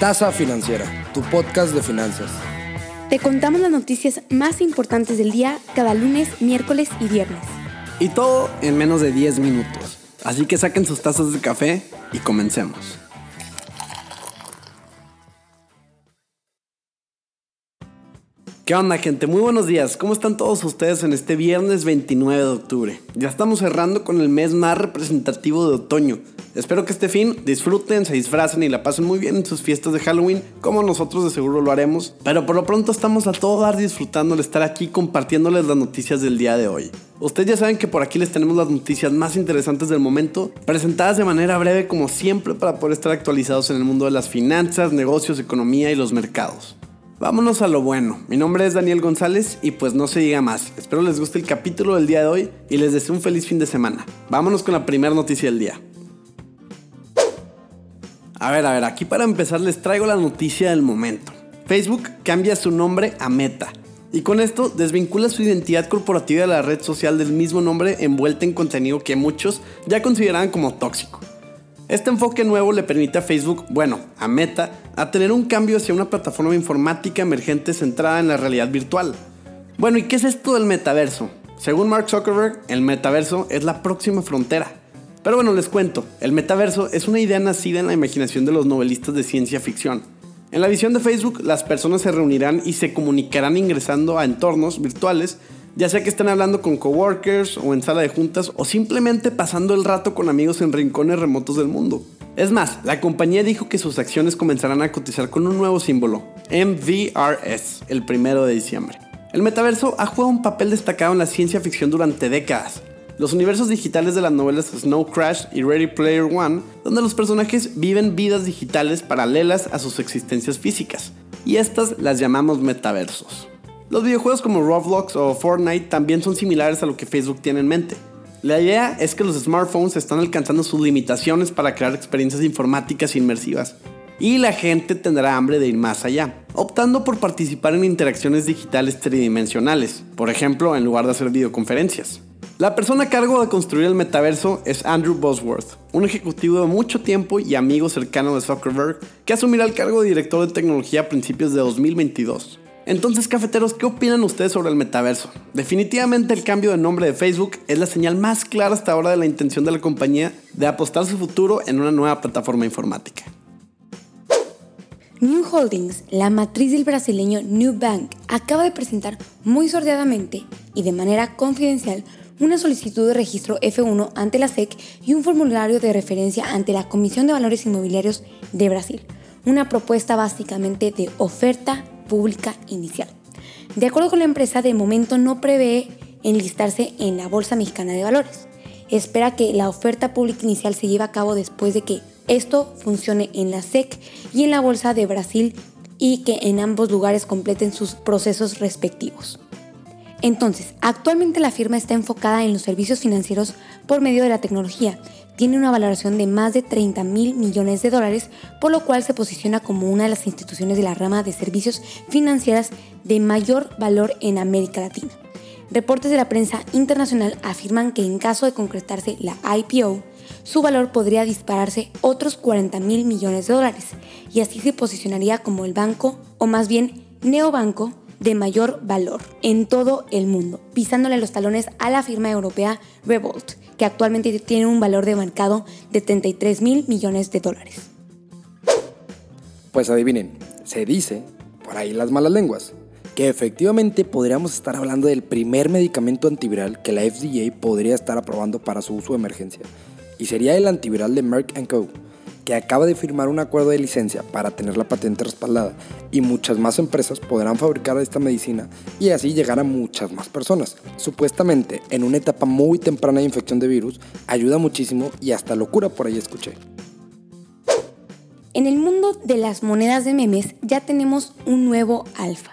Tasa Financiera, tu podcast de finanzas. Te contamos las noticias más importantes del día cada lunes, miércoles y viernes. Y todo en menos de 10 minutos. Así que saquen sus tazas de café y comencemos. ¿Qué onda gente? Muy buenos días. ¿Cómo están todos ustedes en este viernes 29 de octubre? Ya estamos cerrando con el mes más representativo de otoño. Espero que este fin disfruten, se disfracen y la pasen muy bien en sus fiestas de Halloween, como nosotros de seguro lo haremos. Pero por lo pronto estamos a todo dar disfrutando de estar aquí compartiéndoles las noticias del día de hoy. Ustedes ya saben que por aquí les tenemos las noticias más interesantes del momento, presentadas de manera breve como siempre para poder estar actualizados en el mundo de las finanzas, negocios, economía y los mercados. Vámonos a lo bueno. Mi nombre es Daniel González y pues no se diga más. Espero les guste el capítulo del día de hoy y les deseo un feliz fin de semana. Vámonos con la primera noticia del día. A ver, a ver, aquí para empezar les traigo la noticia del momento. Facebook cambia su nombre a Meta. Y con esto desvincula su identidad corporativa de la red social del mismo nombre envuelta en contenido que muchos ya consideraban como tóxico. Este enfoque nuevo le permite a Facebook, bueno, a Meta, a tener un cambio hacia una plataforma informática emergente centrada en la realidad virtual. Bueno, ¿y qué es esto del metaverso? Según Mark Zuckerberg, el metaverso es la próxima frontera. Pero bueno, les cuento, el metaverso es una idea nacida en la imaginación de los novelistas de ciencia ficción. En la visión de Facebook, las personas se reunirán y se comunicarán ingresando a entornos virtuales ya sea que estén hablando con coworkers o en sala de juntas o simplemente pasando el rato con amigos en rincones remotos del mundo. Es más, la compañía dijo que sus acciones comenzarán a cotizar con un nuevo símbolo, MVRS, el primero de diciembre. El metaverso ha jugado un papel destacado en la ciencia ficción durante décadas. Los universos digitales de las novelas Snow Crash y Ready Player One, donde los personajes viven vidas digitales paralelas a sus existencias físicas, y estas las llamamos metaversos. Los videojuegos como Roblox o Fortnite también son similares a lo que Facebook tiene en mente. La idea es que los smartphones están alcanzando sus limitaciones para crear experiencias informáticas inmersivas. Y la gente tendrá hambre de ir más allá, optando por participar en interacciones digitales tridimensionales, por ejemplo, en lugar de hacer videoconferencias. La persona a cargo de construir el metaverso es Andrew Bosworth, un ejecutivo de mucho tiempo y amigo cercano de Zuckerberg, que asumirá el cargo de director de tecnología a principios de 2022. Entonces, cafeteros, ¿qué opinan ustedes sobre el metaverso? Definitivamente el cambio de nombre de Facebook es la señal más clara hasta ahora de la intención de la compañía de apostar su futuro en una nueva plataforma informática. New Holdings, la matriz del brasileño New Bank, acaba de presentar muy sordeadamente y de manera confidencial una solicitud de registro F1 ante la SEC y un formulario de referencia ante la Comisión de Valores Inmobiliarios de Brasil. Una propuesta básicamente de oferta pública inicial. De acuerdo con la empresa, de momento no prevé enlistarse en la Bolsa Mexicana de Valores. Espera que la oferta pública inicial se lleve a cabo después de que esto funcione en la SEC y en la Bolsa de Brasil y que en ambos lugares completen sus procesos respectivos. Entonces, actualmente la firma está enfocada en los servicios financieros por medio de la tecnología tiene una valoración de más de 30 mil millones de dólares, por lo cual se posiciona como una de las instituciones de la rama de servicios financieras de mayor valor en América Latina. Reportes de la prensa internacional afirman que en caso de concretarse la IPO, su valor podría dispararse otros 40 mil millones de dólares y así se posicionaría como el banco, o más bien neobanco, de mayor valor en todo el mundo, pisándole los talones a la firma europea Revolt, que actualmente tiene un valor de mercado de 33 mil millones de dólares. Pues adivinen, se dice, por ahí las malas lenguas, que efectivamente podríamos estar hablando del primer medicamento antiviral que la FDA podría estar aprobando para su uso de emergencia, y sería el antiviral de Merck Co que acaba de firmar un acuerdo de licencia para tener la patente respaldada y muchas más empresas podrán fabricar esta medicina y así llegar a muchas más personas. Supuestamente, en una etapa muy temprana de infección de virus, ayuda muchísimo y hasta locura por ahí escuché. En el mundo de las monedas de memes ya tenemos un nuevo alfa.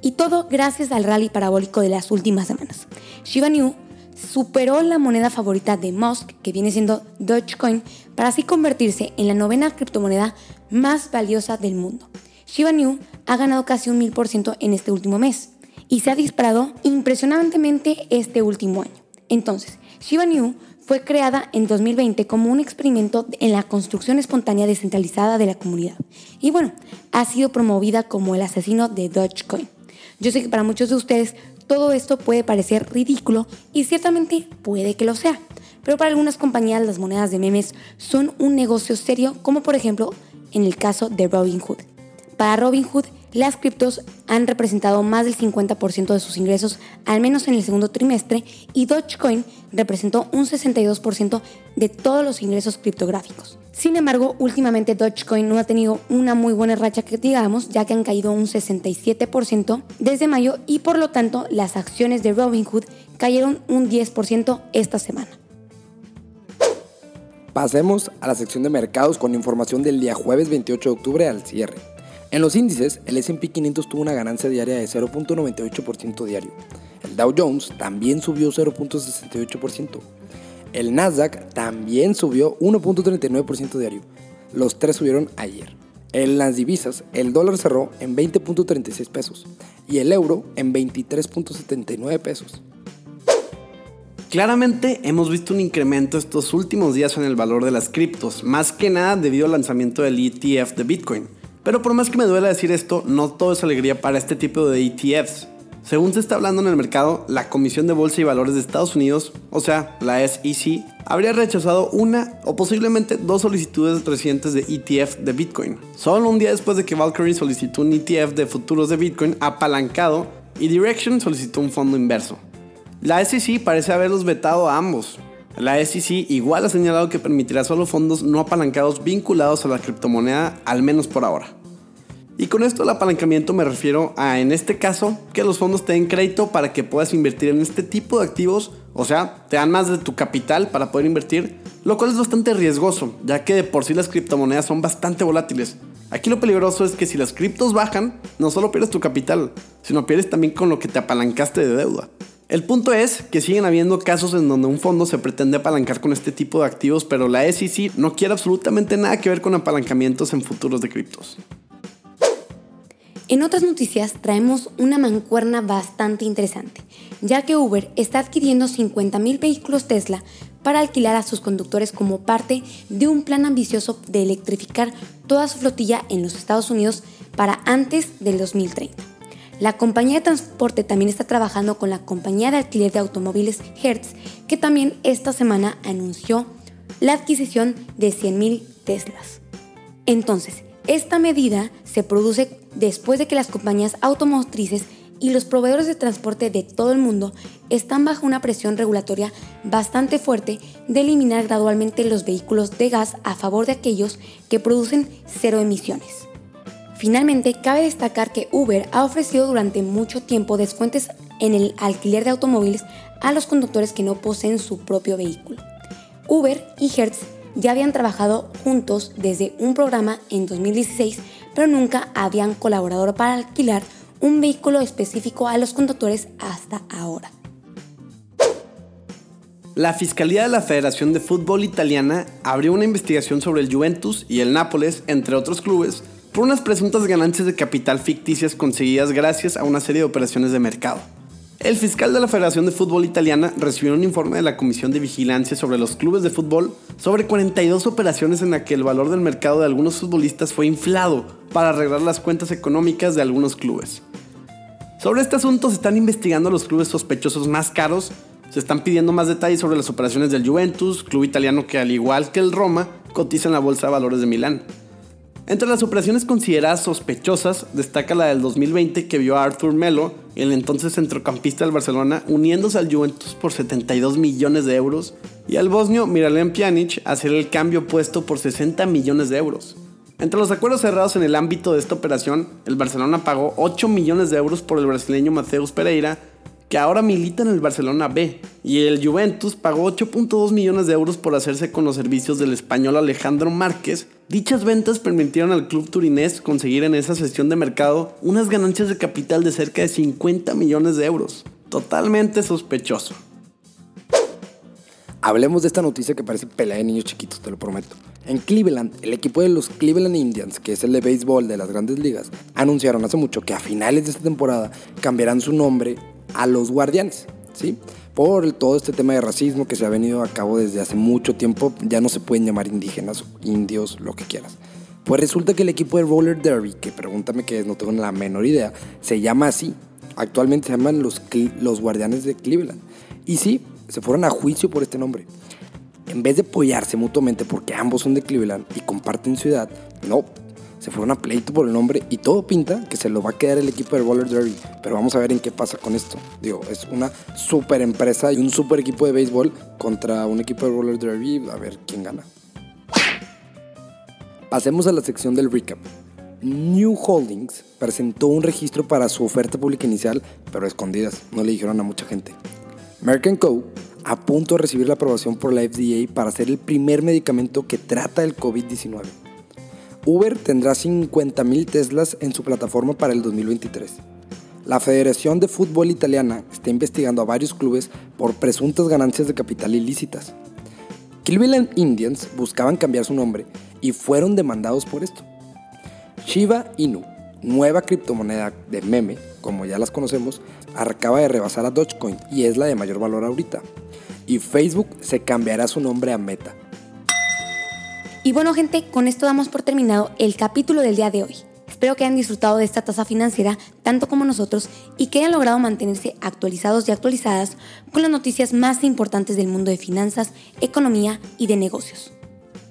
Y todo gracias al rally parabólico de las últimas semanas. Shiba Inu superó la moneda favorita de Musk, que viene siendo Dogecoin, para así convertirse en la novena criptomoneda más valiosa del mundo. Shiba Inu ha ganado casi un 1000% en este último mes y se ha disparado impresionantemente este último año. Entonces, Shiba Inu fue creada en 2020 como un experimento en la construcción espontánea descentralizada de la comunidad. Y bueno, ha sido promovida como el asesino de Dogecoin. Yo sé que para muchos de ustedes todo esto puede parecer ridículo y ciertamente puede que lo sea. Pero para algunas compañías las monedas de memes son un negocio serio, como por ejemplo en el caso de Robinhood. Para Robinhood, las criptos han representado más del 50% de sus ingresos, al menos en el segundo trimestre, y Dogecoin representó un 62% de todos los ingresos criptográficos. Sin embargo, últimamente Dogecoin no ha tenido una muy buena racha que digamos, ya que han caído un 67% desde mayo y por lo tanto las acciones de Robinhood cayeron un 10% esta semana. Pasemos a la sección de mercados con información del día jueves 28 de octubre al cierre. En los índices, el SP 500 tuvo una ganancia diaria de 0.98% diario. El Dow Jones también subió 0.68%. El Nasdaq también subió 1.39% diario. Los tres subieron ayer. En las divisas, el dólar cerró en 20.36 pesos y el euro en 23.79 pesos. Claramente hemos visto un incremento estos últimos días en el valor de las criptos, más que nada debido al lanzamiento del ETF de Bitcoin. Pero por más que me duela decir esto, no todo es alegría para este tipo de ETFs. Según se está hablando en el mercado, la Comisión de Bolsa y Valores de Estados Unidos, o sea, la SEC, habría rechazado una o posiblemente dos solicitudes recientes de ETF de Bitcoin. Solo un día después de que Valkyrie solicitó un ETF de futuros de Bitcoin apalancado y Direction solicitó un fondo inverso. La SEC parece haberlos vetado a ambos, la SEC igual ha señalado que permitirá solo fondos no apalancados vinculados a la criptomoneda, al menos por ahora. Y con esto el apalancamiento me refiero a, en este caso, que los fondos te den crédito para que puedas invertir en este tipo de activos, o sea, te dan más de tu capital para poder invertir, lo cual es bastante riesgoso, ya que de por sí las criptomonedas son bastante volátiles. Aquí lo peligroso es que si las criptos bajan, no solo pierdes tu capital, sino pierdes también con lo que te apalancaste de deuda. El punto es que siguen habiendo casos en donde un fondo se pretende apalancar con este tipo de activos, pero la SEC no quiere absolutamente nada que ver con apalancamientos en futuros de criptos. En otras noticias traemos una mancuerna bastante interesante, ya que Uber está adquiriendo 50.000 vehículos Tesla para alquilar a sus conductores como parte de un plan ambicioso de electrificar toda su flotilla en los Estados Unidos para antes del 2030. La compañía de transporte también está trabajando con la compañía de alquiler de automóviles Hertz, que también esta semana anunció la adquisición de 100.000 Teslas. Entonces, esta medida se produce después de que las compañías automotrices y los proveedores de transporte de todo el mundo están bajo una presión regulatoria bastante fuerte de eliminar gradualmente los vehículos de gas a favor de aquellos que producen cero emisiones. Finalmente, cabe destacar que Uber ha ofrecido durante mucho tiempo descuentos en el alquiler de automóviles a los conductores que no poseen su propio vehículo. Uber y Hertz ya habían trabajado juntos desde un programa en 2016, pero nunca habían colaborado para alquilar un vehículo específico a los conductores hasta ahora. La Fiscalía de la Federación de Fútbol Italiana abrió una investigación sobre el Juventus y el Nápoles, entre otros clubes, por unas presuntas ganancias de capital ficticias conseguidas gracias a una serie de operaciones de mercado. El fiscal de la Federación de Fútbol Italiana recibió un informe de la Comisión de Vigilancia sobre los clubes de fútbol sobre 42 operaciones en las que el valor del mercado de algunos futbolistas fue inflado para arreglar las cuentas económicas de algunos clubes. Sobre este asunto se están investigando los clubes sospechosos más caros, se están pidiendo más detalles sobre las operaciones del Juventus, club italiano que al igual que el Roma cotiza en la Bolsa de Valores de Milán. Entre las operaciones consideradas sospechosas, destaca la del 2020 que vio a Arthur Melo, el entonces centrocampista del Barcelona, uniéndose al Juventus por 72 millones de euros, y al bosnio Miralem Pjanic hacer el cambio opuesto por 60 millones de euros. Entre los acuerdos cerrados en el ámbito de esta operación, el Barcelona pagó 8 millones de euros por el brasileño Mateus Pereira, que ahora milita en el Barcelona B, y el Juventus pagó 8.2 millones de euros por hacerse con los servicios del español Alejandro Márquez. Dichas ventas permitieron al club turinés conseguir en esa sesión de mercado unas ganancias de capital de cerca de 50 millones de euros. Totalmente sospechoso. Hablemos de esta noticia que parece pelea de niños chiquitos, te lo prometo. En Cleveland, el equipo de los Cleveland Indians, que es el de béisbol de las grandes ligas, anunciaron hace mucho que a finales de esta temporada cambiarán su nombre a los Guardianes, ¿sí? Por todo este tema de racismo que se ha venido a cabo desde hace mucho tiempo, ya no se pueden llamar indígenas, indios, lo que quieras. Pues resulta que el equipo de roller derby, que pregúntame que no tengo la menor idea, se llama así. Actualmente se llaman los, los Guardianes de Cleveland. Y sí, se fueron a juicio por este nombre. En vez de apoyarse mutuamente porque ambos son de Cleveland y comparten ciudad, no, se fueron a pleito por el nombre y todo pinta que se lo va a quedar el equipo de Roller Derby. Pero vamos a ver en qué pasa con esto. Digo, es una super empresa y un super equipo de béisbol contra un equipo de Roller Derby. A ver quién gana. Pasemos a la sección del recap. New Holdings presentó un registro para su oferta pública inicial, pero escondidas, no le dijeron a mucha gente. Merck Co. a punto de recibir la aprobación por la FDA para ser el primer medicamento que trata el COVID-19. Uber tendrá 50.000 Teslas en su plataforma para el 2023. La Federación de Fútbol Italiana está investigando a varios clubes por presuntas ganancias de capital ilícitas. Cleveland Indians buscaban cambiar su nombre y fueron demandados por esto. Shiba Inu, nueva criptomoneda de meme, como ya las conocemos, acaba de rebasar a Dogecoin y es la de mayor valor ahorita. Y Facebook se cambiará su nombre a Meta. Y bueno gente, con esto damos por terminado el capítulo del día de hoy. Espero que hayan disfrutado de esta tasa financiera tanto como nosotros y que hayan logrado mantenerse actualizados y actualizadas con las noticias más importantes del mundo de finanzas, economía y de negocios.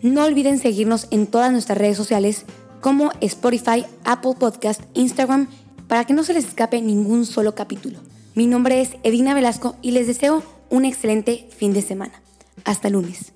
No olviden seguirnos en todas nuestras redes sociales como Spotify, Apple Podcast, Instagram, para que no se les escape ningún solo capítulo. Mi nombre es Edina Velasco y les deseo un excelente fin de semana. Hasta lunes.